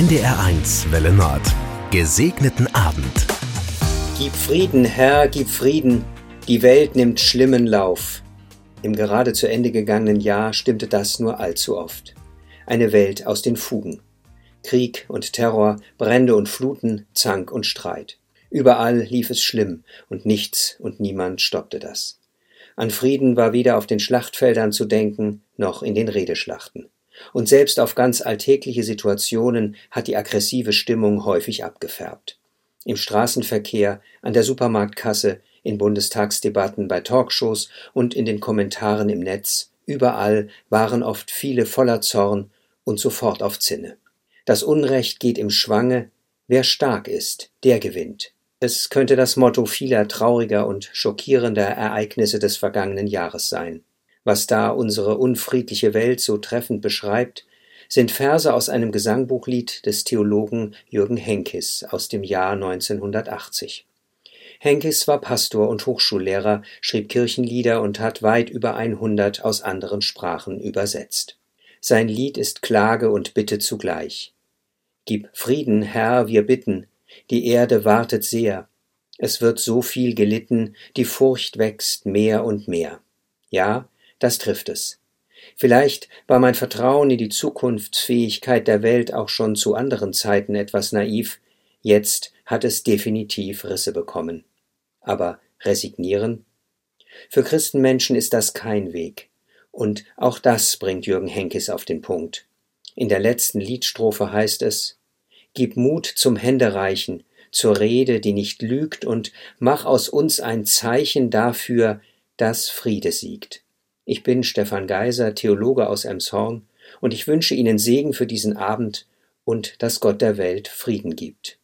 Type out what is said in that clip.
NDR1 Welle Nord. Gesegneten Abend. Gib Frieden, Herr, gib Frieden. Die Welt nimmt schlimmen Lauf. Im gerade zu Ende gegangenen Jahr stimmte das nur allzu oft. Eine Welt aus den Fugen. Krieg und Terror, Brände und Fluten, Zank und Streit. Überall lief es schlimm, und nichts und niemand stoppte das. An Frieden war weder auf den Schlachtfeldern zu denken, noch in den Redeschlachten. Und selbst auf ganz alltägliche Situationen hat die aggressive Stimmung häufig abgefärbt. Im Straßenverkehr, an der Supermarktkasse, in Bundestagsdebatten, bei Talkshows und in den Kommentaren im Netz, überall waren oft viele voller Zorn und sofort auf Zinne. Das Unrecht geht im Schwange, wer stark ist, der gewinnt. Es könnte das Motto vieler trauriger und schockierender Ereignisse des vergangenen Jahres sein. Was da unsere unfriedliche Welt so treffend beschreibt, sind Verse aus einem Gesangbuchlied des Theologen Jürgen Henkis aus dem Jahr 1980. Henkis war Pastor und Hochschullehrer, schrieb Kirchenlieder und hat weit über 100 aus anderen Sprachen übersetzt. Sein Lied ist Klage und Bitte zugleich. Gib Frieden, Herr, wir bitten, die Erde wartet sehr, es wird so viel gelitten, die Furcht wächst mehr und mehr. Ja, das trifft es. Vielleicht war mein Vertrauen in die Zukunftsfähigkeit der Welt auch schon zu anderen Zeiten etwas naiv, jetzt hat es definitiv Risse bekommen. Aber resignieren? Für Christenmenschen ist das kein Weg. Und auch das bringt Jürgen Henkes auf den Punkt. In der letzten Liedstrophe heißt es Gib Mut zum Händereichen, zur Rede, die nicht lügt, und mach aus uns ein Zeichen dafür, dass Friede siegt. Ich bin Stefan Geiser, Theologe aus Emshorn, und ich wünsche Ihnen Segen für diesen Abend und dass Gott der Welt Frieden gibt.